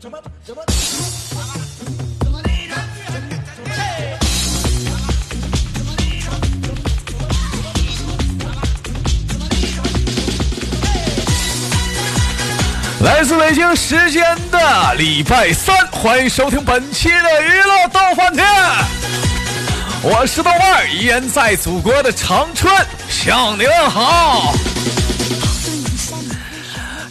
来自北京时间的礼拜三，欢迎收听本期的娱乐逗翻天，我是豆瓣，依然在祖国的长春向您问好。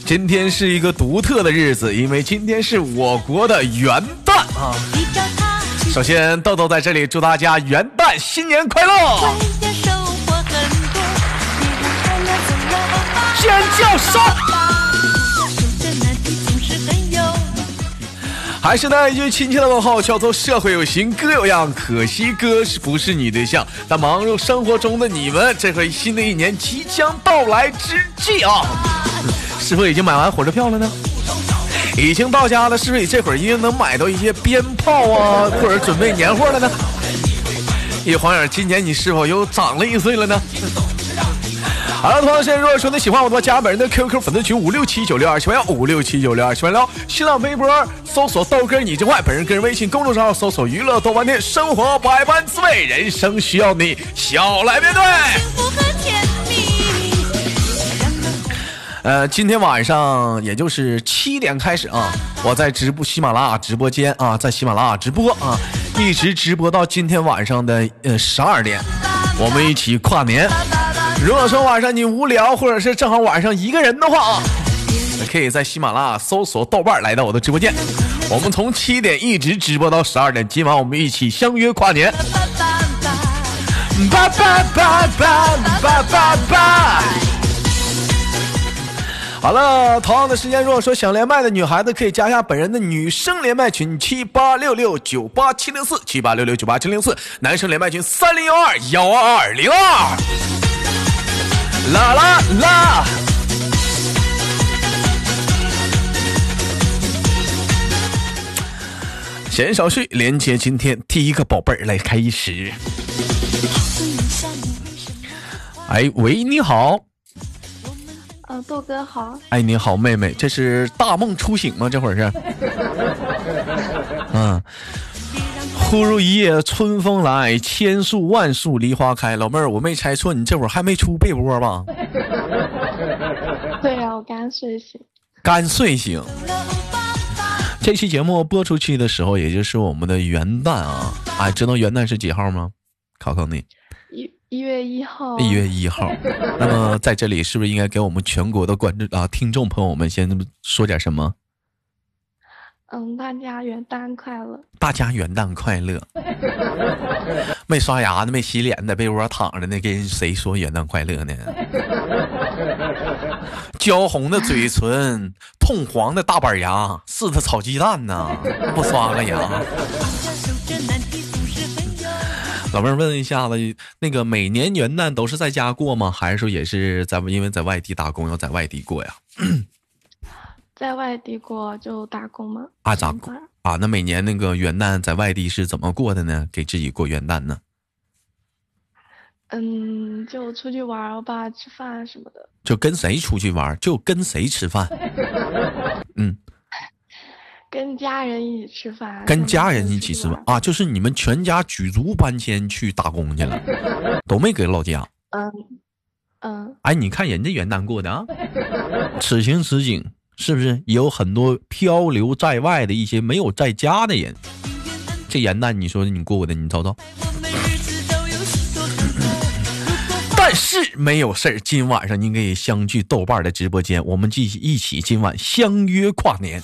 今天是一个独特的日子，因为今天是我国的元旦啊。首先，豆豆在这里祝大家元旦新年快乐！尖叫声！还是那一句亲切的问候，叫做社会有型哥有样，可惜哥是不是你对象？在忙碌生活中的你们，这回新的一年即将到来之际啊，是否已经买完火车票了呢？已经到家了，是不是这会儿已经能买到一些鞭炮啊，或者准备年货了呢？一晃眼，今年你是否又长了一岁了呢？好了，同样时间，如果说你喜欢我的话，加本人的 QQ 粉丝群五六七九六二七八幺五六七九六二七八幺，新浪微博搜索豆哥你真坏，本人个人微信公众号搜索娱乐豆瓣店，生活百般滋味，人生需要你笑来面对。呃，今天晚上也就是七点开始啊，我在直播喜马拉雅直播间啊，在喜马拉雅直播啊，一直直播到今天晚上的呃十二点，我们一起跨年。如果说晚上你无聊，或者是正好晚上一个人的话啊，可以在喜马拉雅搜索豆瓣来到我的直播间，我们从七点一直直播到十二点，今晚我们一起相约跨年。叭叭叭叭叭叭叭。好了，同样的时间，如果说想连麦的女孩子，可以加一下本人的女生连麦群七八六六九八七零四七八六六九八七零四，男生连麦群三零幺二幺二二零二。啦啦啦！闲少叙，连接今天第一个宝贝儿来开始。哎喂，你好。嗯，豆哥好。哎，你好，妹妹，这是大梦初醒吗？这会儿是？嗯。忽如一夜春风来，千树万树梨花开。老妹儿，我没猜错，你这会儿还没出被窝吧？对呀，我刚睡醒。刚睡醒。这期节目播出去的时候，也就是我们的元旦啊！哎，知道元旦是几号吗？考考你。一一月一号。一月一号。那么在这里，是不是应该给我们全国的观众啊、听众朋友们先说点什么？嗯，大家元旦快乐！大家元旦快乐！没刷牙呢，没洗脸，在被窝躺着呢，跟谁说元旦快乐呢？焦红的嘴唇，通黄的大板牙，是他炒鸡蛋呢，不刷个牙。老妹儿问一下子，那个每年元旦都是在家过吗？还是说也是在因为在外地打工要在外地过呀？在外地过就打工吗？啊，咋过啊？那每年那个元旦在外地是怎么过的呢？给自己过元旦呢？嗯，就出去玩吧，吃饭什么的。就跟谁出去玩？就跟谁吃饭？嗯，跟家人一起吃饭。跟家人一起吃饭啊？就是你们全家举足搬迁去打工去了，都没给老家。嗯嗯。哎，你看人家元旦过的啊，此情此景。是不是也有很多漂流在外的一些没有在家的人？这元旦你说你过过的，你瞅瞅。但是没有事儿，今晚上您可以相聚豆瓣的直播间，我们继续一起今晚相约跨年。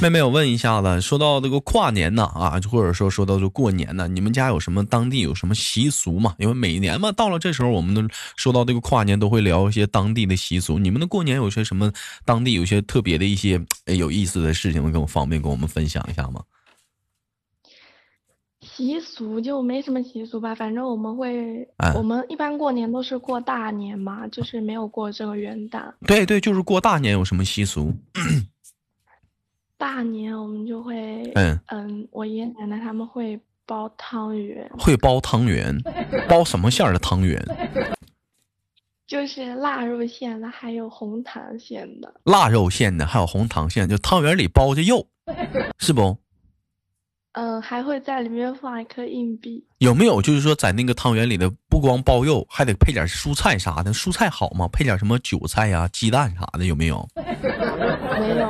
妹妹，我问一下子，说到这个跨年呢，啊，或者说说到这过年呢，你们家有什么当地有什么习俗吗？因为每年嘛，到了这时候，我们都说到这个跨年，都会聊一些当地的习俗。你们的过年有些什么当地有些特别的一些有意思的事情，跟我方便跟我们分享一下吗？习俗就没什么习俗吧，反正我们会，我们一般过年都是过大年嘛，就是没有过这个元旦。对对，就是过大年有什么习俗？大年我们就会，嗯嗯，我爷爷奶奶他们会包汤圆，会包汤圆，包什么馅儿的汤圆？就是腊肉馅的，还有红糖馅的。腊肉馅的，还有红糖馅，就汤圆里包着肉，是不？嗯，还会在里面放一颗硬币。有没有就是说，在那个汤圆里的不光包肉，还得配点蔬菜啥的？蔬菜好吗？配点什么韭菜呀、鸡蛋啥的，有没有？没有，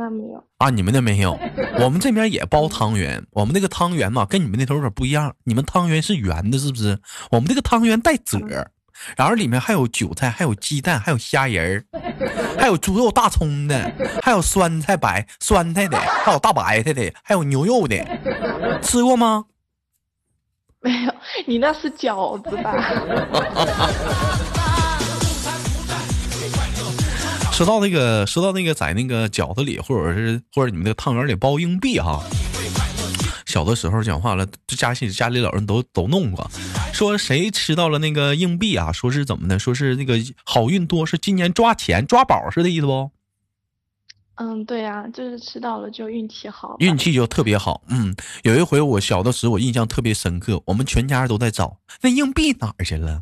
那没有。啊，你们那没有？我们这边也包汤圆。我们那个汤圆嘛，跟你们那头有点不一样。你们汤圆是圆的，是不是？我们这个汤圆带褶。然后里面还有韭菜，还有鸡蛋，还有虾仁儿，还有猪肉、大葱的，还有酸菜白酸菜的，还有大白菜的，还有牛肉的，吃过吗？没有，你那是饺子吧？说到那个，说到那个，在那个饺子里，或者是或者你们那个汤圆里包硬币哈。小的时候讲话了，这家里家里老人都都弄过，说谁吃到了那个硬币啊？说是怎么的？说是那个好运多，是今年抓钱抓宝是的意思不？嗯，对呀，就是吃到了就运气好，运气就特别好。嗯，有一回我小的时候，我印象特别深刻，我们全家都在找那硬币哪儿去了？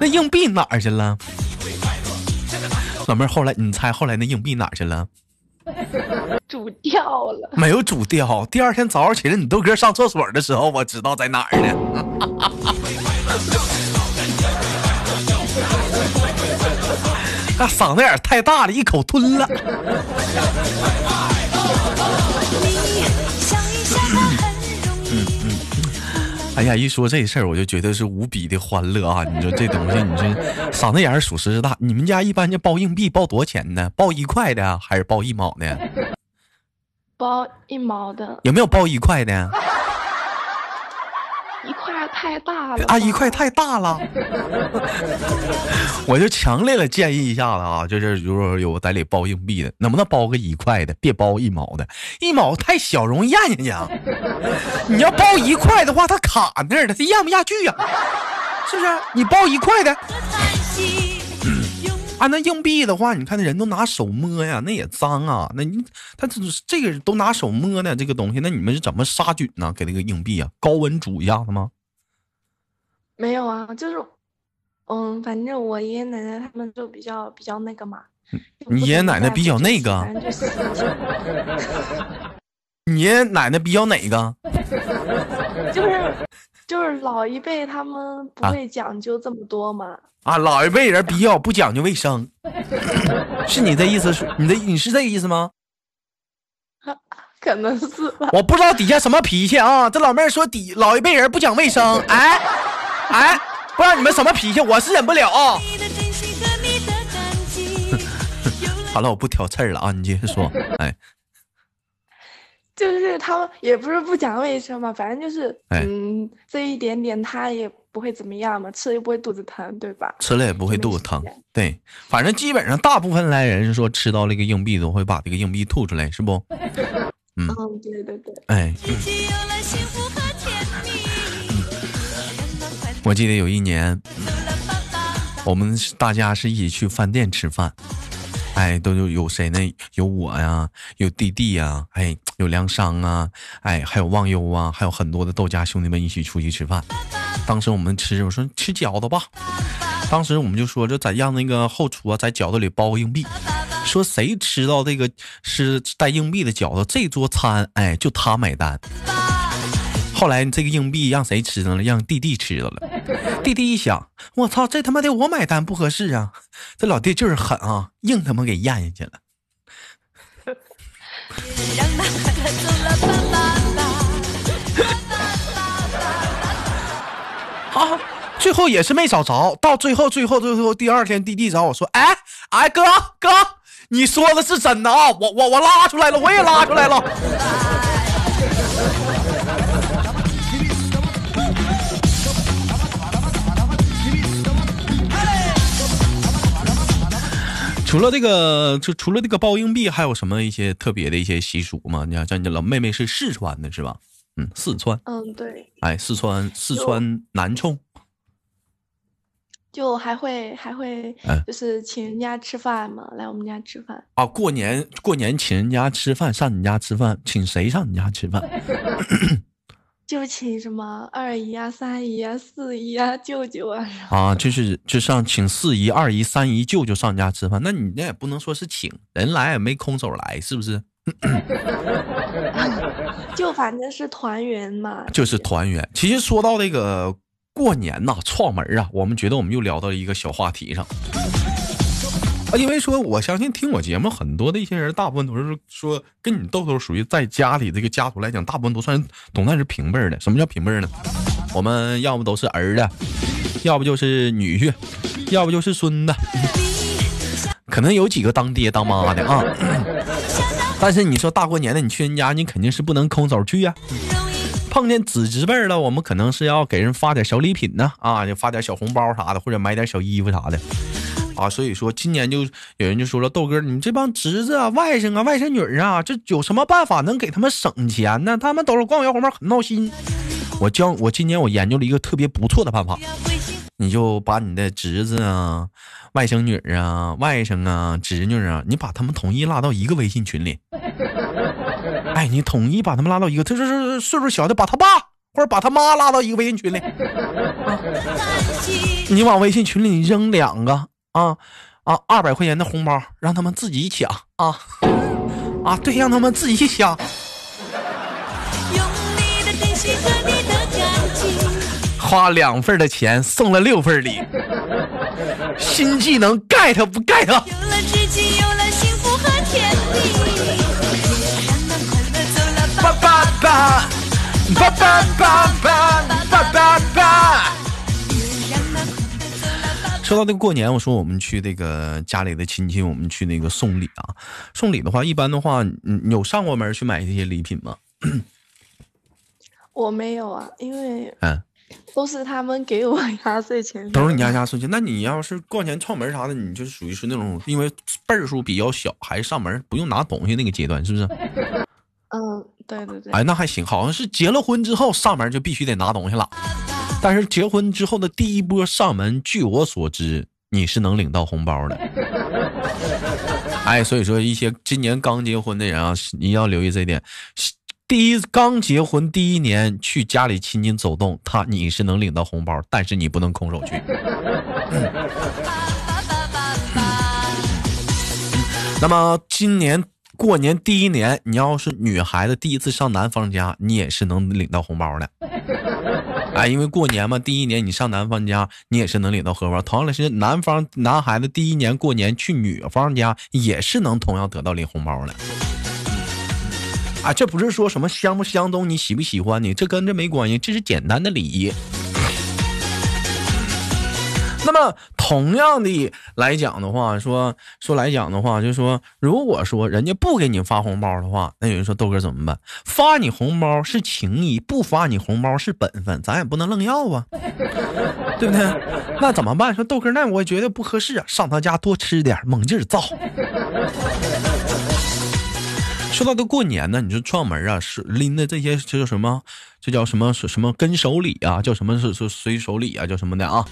那硬币哪儿去了？老妹儿，后来你猜后来那硬币哪儿去了？煮掉了，没有煮掉。第二天早上起来，你豆哥上厕所的时候，我知道在哪儿呢。那嗓子眼太大了，一口吞了。哎呀，一说这事儿，我就觉得是无比的欢乐啊！你说这东西，你这嗓子眼儿属实是大。你们家一般就包硬币，包多少钱呢？包一块的还是包一毛的？包一毛的。有没有包一块的？太大了啊！一块太大了，我就强烈的建议一下子啊，就是如果有在里包硬币的，能不能包个一块的，别包一毛的，一毛太小，容易咽下去啊。你要包一块的话，它卡那儿了，它咽不下去呀，是不是？你包一块的。啊那硬币的话，你看那人都拿手摸呀，那也脏啊。那你他这这个都拿手摸呢，这个东西，那你们是怎么杀菌呢？给那个硬币啊，高温煮一下子吗？没有啊，就是，嗯，反正我爷爷奶奶他们就比较比较那个嘛。你爷爷奶奶比较那个？你爷爷奶奶比较哪个？就是就是老一辈他们不会讲究这么多嘛。啊，老一辈人比较不讲究卫生，是你的意思？是你的你是这个意思吗？可能是吧。我不知道底下什么脾气啊！这老妹儿说底老一辈人不讲卫生，哎哎，不知道你们什么脾气，我是忍不了啊。好了，我不挑刺儿了啊，你接着说，哎。就是他们也不是不讲卫生嘛，反正就是，嗯，这一点点他也不会怎么样嘛，吃了又不会肚子疼，对吧？吃了也不会肚子疼，对，反正基本上大部分来人说吃到那个硬币都会把这个硬币吐出来，是不？嗯，对对对，哎。我记得有一年，我们大家是一起去饭店吃饭。哎，都有有谁呢？有我呀，有弟弟呀，哎，有梁商啊，哎，还有忘忧啊，还有很多的豆家兄弟们一起出去吃饭。当时我们吃，我说吃饺子吧。当时我们就说，就在让那个后厨啊，在饺子里包个硬币，说谁吃到这个是带硬币的饺子，这桌餐哎就他买单。后来这个硬币让谁吃了？让弟弟吃到了。弟弟一想，我操，这他妈的我买单不合适啊！这老弟就是狠啊，硬他妈给咽下去了。啊，最后也是没找着。到最后，最后，最后，第二天，弟弟找我说：“哎，哎，哥哥，你说的是真的啊？我我我拉出来了，我也拉出来了。”除了这个，就除了这个包硬币，还有什么一些特别的一些习俗吗？你看，像你老妹妹是四川的，是吧？嗯，四川。嗯，对。哎，四川，四川南充。就还会还会，就是请人家吃饭嘛，来我们家吃饭。啊，过年过年请人家吃饭，上你家吃饭，请谁上你家吃饭？就请什么二姨啊、三姨啊、四姨啊、舅舅啊。啊，就是就上请四姨、二姨、三姨、舅舅上家吃饭，那你那也不能说是请人来，也没空手来，是不是？就反正是团圆嘛。就是团圆。其实说到这个过年呐，串门啊，我们觉得我们又聊到了一个小话题上。啊，因为说我相信听我节目很多的一些人，大部分都是说跟你豆豆属于在家里这个家族来讲，大部分都算总算是平辈的。什么叫平辈呢？我们要不都是儿子，要不就是女婿，要不就是孙子，可能有几个当爹当妈的啊。但是你说大过年的，你去人家，你肯定是不能空手去呀。碰见子侄辈了，我们可能是要给人发点小礼品呢，啊，就发点小红包啥的，或者买点小衣服啥的。啊，所以说今年就有人就说了，豆哥，你这帮侄子啊、外甥啊、外甥女啊，这有什么办法能给他们省钱呢？他们都是光要红包，很闹心。我教我今年我研究了一个特别不错的办法，你就把你的侄子啊、外甥女啊、外甥啊、侄女啊，你把他们统一拉到一个微信群里。哎，你统一把他们拉到一个，他说是岁数小的，把他爸或者把他妈拉到一个微信群里。你往微信群里扔两个。啊啊！二百块钱的红包，让他们自己抢啊啊！对，让他们自己抢。花两份的钱送了六份礼，新技能 get 不 get？爸爸爸，爸爸爸爸，爸爸爸。说到这个过年，我说我们去那个家里的亲戚，我们去那个送礼啊。送礼的话，一般的话，你有上过门去买这些礼品吗？我没有啊，因为嗯，都是他们给我压岁钱。都是你压压岁钱？那你要是过年串门啥的，你就是属于是那种因为辈数比较小，还上门不用拿东西那个阶段，是不是？嗯，对对对。哎，那还行，好像是结了婚之后上门就必须得拿东西了。但是结婚之后的第一波上门，据我所知，你是能领到红包的。哎，所以说一些今年刚结婚的人啊，你要留意这一点。第一刚结婚第一年去家里亲戚走动，他你是能领到红包，但是你不能空手去。那么今年过年第一年，你要是女孩子第一次上男方家，你也是能领到红包的。哎，因为过年嘛，第一年你上男方家，你也是能领到荷包。同样的是，男方男孩子第一年过年去女方家，也是能同样得到领红包的。啊，这不是说什么相不相中，你喜不喜欢你，这跟这没关系，这是简单的礼仪。那么，同样的来讲的话，说说来讲的话，就是说，如果说人家不给你发红包的话，那有人说豆哥怎么办？发你红包是情谊，不发你红包是本分，咱也不能愣要啊，对不对？那怎么办？说豆哥，那我觉得不合适啊，上他家多吃点，猛劲儿造。说到这过年呢，你说串门啊，是拎的这些，这叫什么？这叫什么？什么跟手礼啊？叫什么是是随手礼啊？叫什么的啊？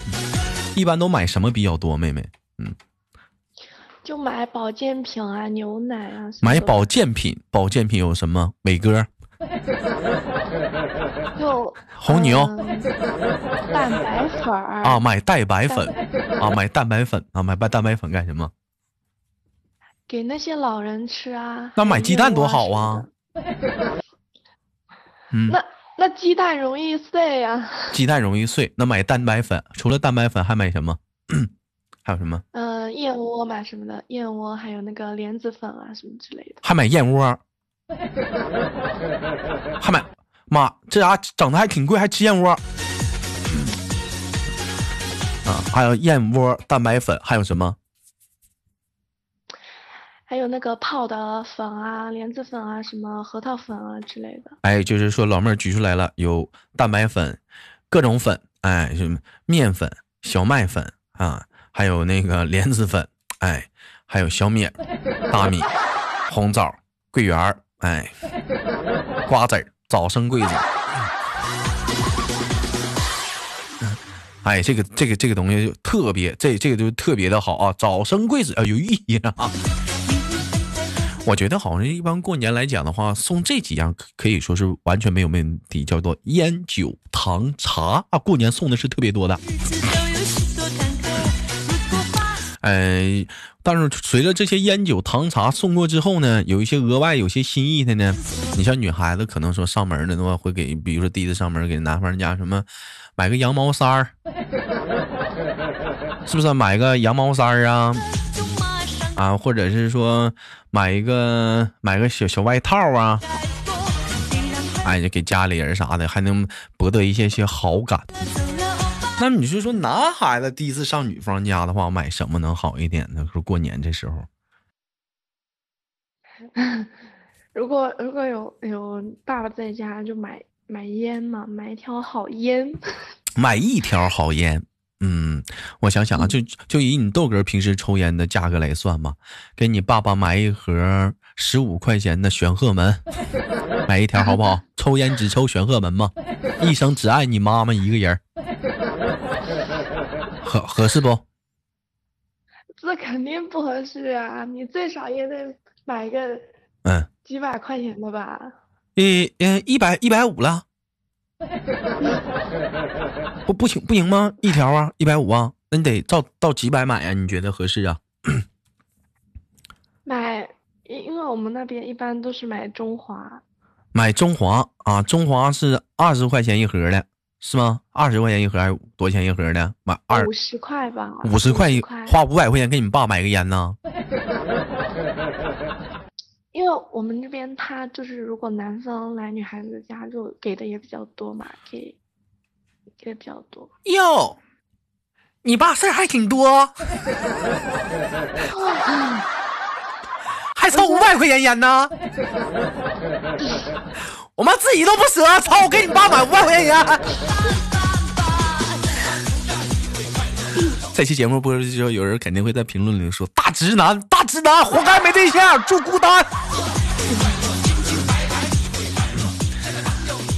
一般都买什么比较多，妹妹？嗯，就买保健品啊，牛奶啊。买保健品，保健品有什么？伟哥。就红牛。蛋白粉儿。啊，买蛋白粉啊，买蛋白粉啊，买蛋蛋白粉干什么？给那些老人吃啊。那买鸡蛋多好啊。嗯。那。那鸡蛋容易碎呀。鸡蛋容易碎，那买蛋白粉，除了蛋白粉还买什么？还有什么？嗯，燕窝买什么的？燕窝还有那个莲子粉啊，什么之类的。还买燕窝？还买？妈，这家整的还挺贵，还吃燕窝？啊，还有燕窝、蛋白粉，还有什么？还有那个泡的粉啊，莲子粉啊，什么核桃粉啊之类的。哎，就是说老妹儿举出来了，有蛋白粉，各种粉，哎，什么面粉、小麦粉啊，还有那个莲子粉，哎，还有小米、大米、红枣、桂圆儿，哎，瓜子儿、早生贵子。哎，这个这个这个东西就特别，这这个就特别的好啊，早生贵子啊，有意义啊。我觉得好像一般过年来讲的话，送这几样可以说是完全没有问题，叫做烟酒糖茶啊，过年送的是特别多的。哎，但是随着这些烟酒糖茶送过之后呢，有一些额外有些心意的呢。你像女孩子可能说上门的话，会给，比如说第一次上门给男方家什么，买个羊毛衫儿，是不是买个羊毛衫儿啊？啊，或者是说买一个买个小小外套啊？哎，就给家里人啥的，还能博得一些些好感。那你是说男孩子第一次上女方家的话，买什么能好一点呢？说过年这时候，如果如果有有爸爸在家，就买买烟嘛，买一条好烟，买一条好烟。嗯，我想想啊，就就以你豆哥平时抽烟的价格来算嘛，给你爸爸买一盒十五块钱的玄鹤门，买一条好不好？抽烟只抽玄鹤门吗，一生只爱你妈妈一个人。合合适不？这肯定不合适啊！你最少也得买个嗯几百块钱的吧？一嗯一百一百五了，不不行不行吗？一条啊一百五啊，那你得到到几百买啊？你觉得合适啊？买，因为我们那边一般都是买中华，买中华啊，中华是二十块钱一盒的。是吗？二十块钱一盒还是多少钱一盒的？买二五十块吧。五十块一花五百块钱给你爸买个烟呢？因为我们这边他就是如果男方来女孩子家就给的也比较多嘛，给给的比较多。哟，你爸事儿还挺多，还抽五百块钱烟呢。我妈自己都不舍，操！我给你爸买五百块钱烟。这期节目播出之后，有人肯定会在评论里说：“大直男，大直男，活该没对象，住孤单。”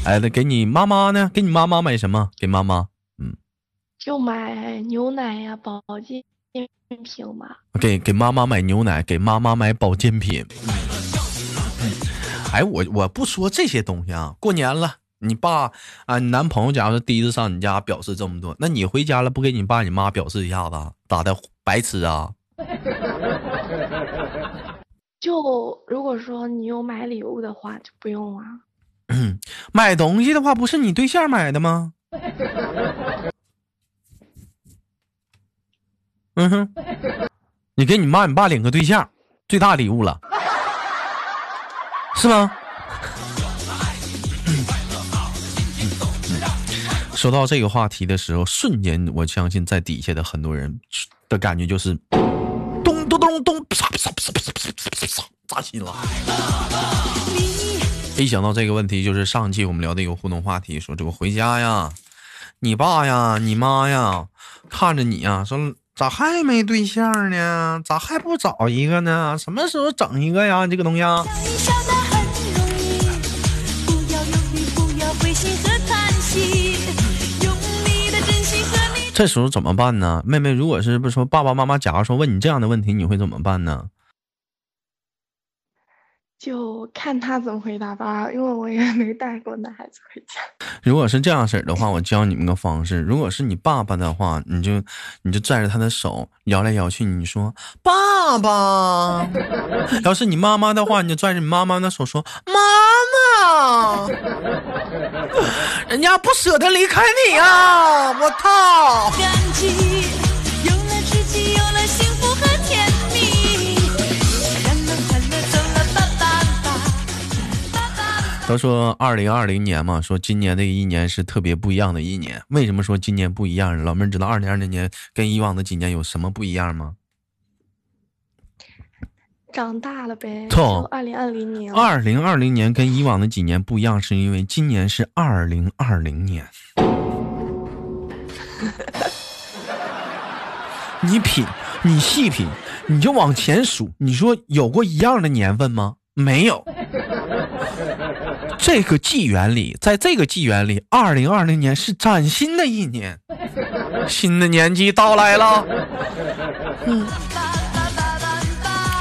哎，那给你妈妈呢？给你妈妈买什么？给妈妈，嗯，就买牛奶呀，保健品嘛。给给妈妈买牛奶，给妈妈买保健品。哎，我我不说这些东西啊。过年了，你爸啊，你男朋友假如说第一次上你家，表示这么多，那你回家了不给你爸你妈表示一下子，咋的？白痴啊！就如果说你有买礼物的话，就不用啊。买东西的话，不是你对象买的吗？嗯哼，你给你妈你爸领个对象，最大礼物了。是吗？说到这个话题的时候，瞬间我相信在底下的很多人的感觉就是咚咚咚咚，啪啪啪啪啪啪啪啪，扎心了。一想到这个问题，就是上期我们聊的一个互动话题，说这个回家呀，你爸呀，你妈呀，看着你呀，说咋还没对象呢？咋还不找一个呢？什么时候整一个呀？你这个东西。这时候怎么办呢？妹妹，如果是不说爸爸妈妈，假如说问你这样的问题，你会怎么办呢？就看他怎么回答吧，因为我也没带过男孩子回家。如果是这样式儿的话，我教你们个方式。如果是你爸爸的话，你就你就拽着他的手摇来摇去，你说爸爸；要是你妈妈的话，你就拽着你妈妈的手说妈妈。人家不舍得离开你啊！我操！都说二零二零年嘛，说今年的一年是特别不一样的一年。为什么说今年不一样？老妹儿知道二零二零年跟以往的几年有什么不一样吗？长大了呗。错，二零二零年。二零二零年跟以往的几年不一样，是因为今年是二零二零年。你品，你细品，你就往前数，你说有过一样的年份吗？没有。这个纪元里，在这个纪元里，二零二零年是崭新的一年，新的年纪到来了。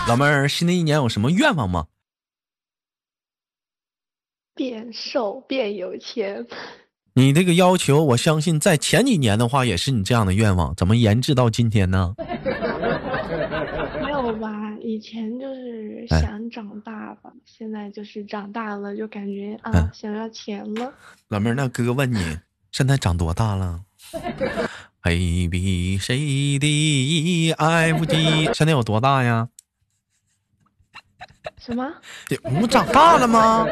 老妹儿，新的一年有什么愿望吗？变瘦，变有钱。你这个要求，我相信在前几年的话也是你这样的愿望，怎么延至到今天呢？没有吧，以前就是想长大吧，现在就是长大了就感觉啊，想要钱了。老妹儿，那哥问你，现在长多大了？A B C D E F G，现在有多大呀？什么？你长大了吗？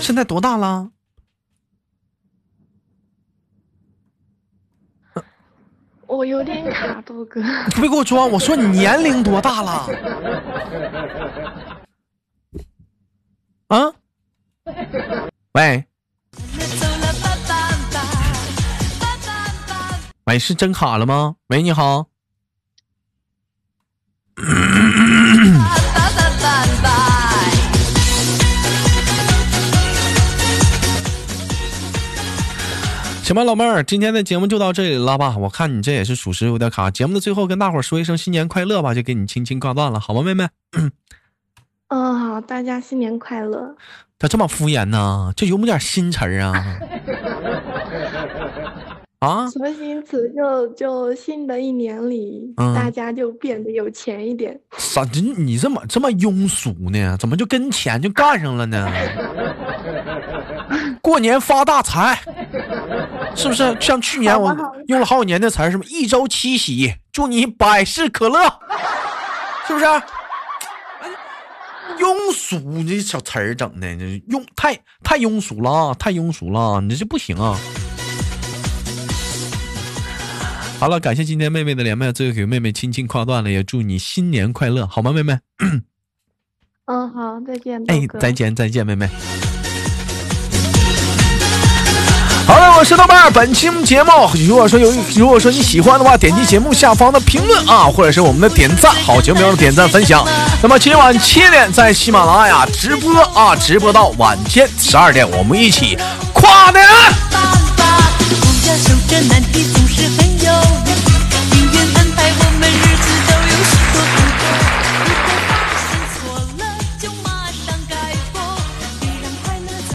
现在多大了？我有点卡，豆哥。别给我装！我说你年龄多大了？啊？喂？喂，是真卡了吗？喂，你好。行吧，老妹儿，今天的节目就到这里了吧？我看你这也是属实有点卡。节目的最后，跟大伙儿说一声新年快乐吧，就给你轻轻挂断了，好吗，妹妹？嗯，好，大家新年快乐。咋这么敷衍呢？就有没点新词儿啊？啊？什么新词？就就新的一年里，大家就变得有钱一点。啥？你你怎么这么庸俗呢？怎么就跟钱就干上了呢？过年发大财。是不是像去年我用了好几年的词儿，什么一周七喜，祝你百事可乐，是不是？庸俗，你这小词儿整的，这庸太太庸俗了啊，太庸俗了，你这不行啊！好了，感谢今天妹妹的连麦，最后给妹妹轻轻挂断了，也祝你新年快乐，好吗，妹妹？嗯，好，再见。哎，再见，再见，妹妹。好了，我是豆瓣。本期节目，如果说有，如果说你喜欢的话，点击节目下方的评论啊，或者是我们的点赞，好节目要点赞分享。那么今晚七点在喜马拉雅直播啊，直播到晚间十二点，我们一起跨年。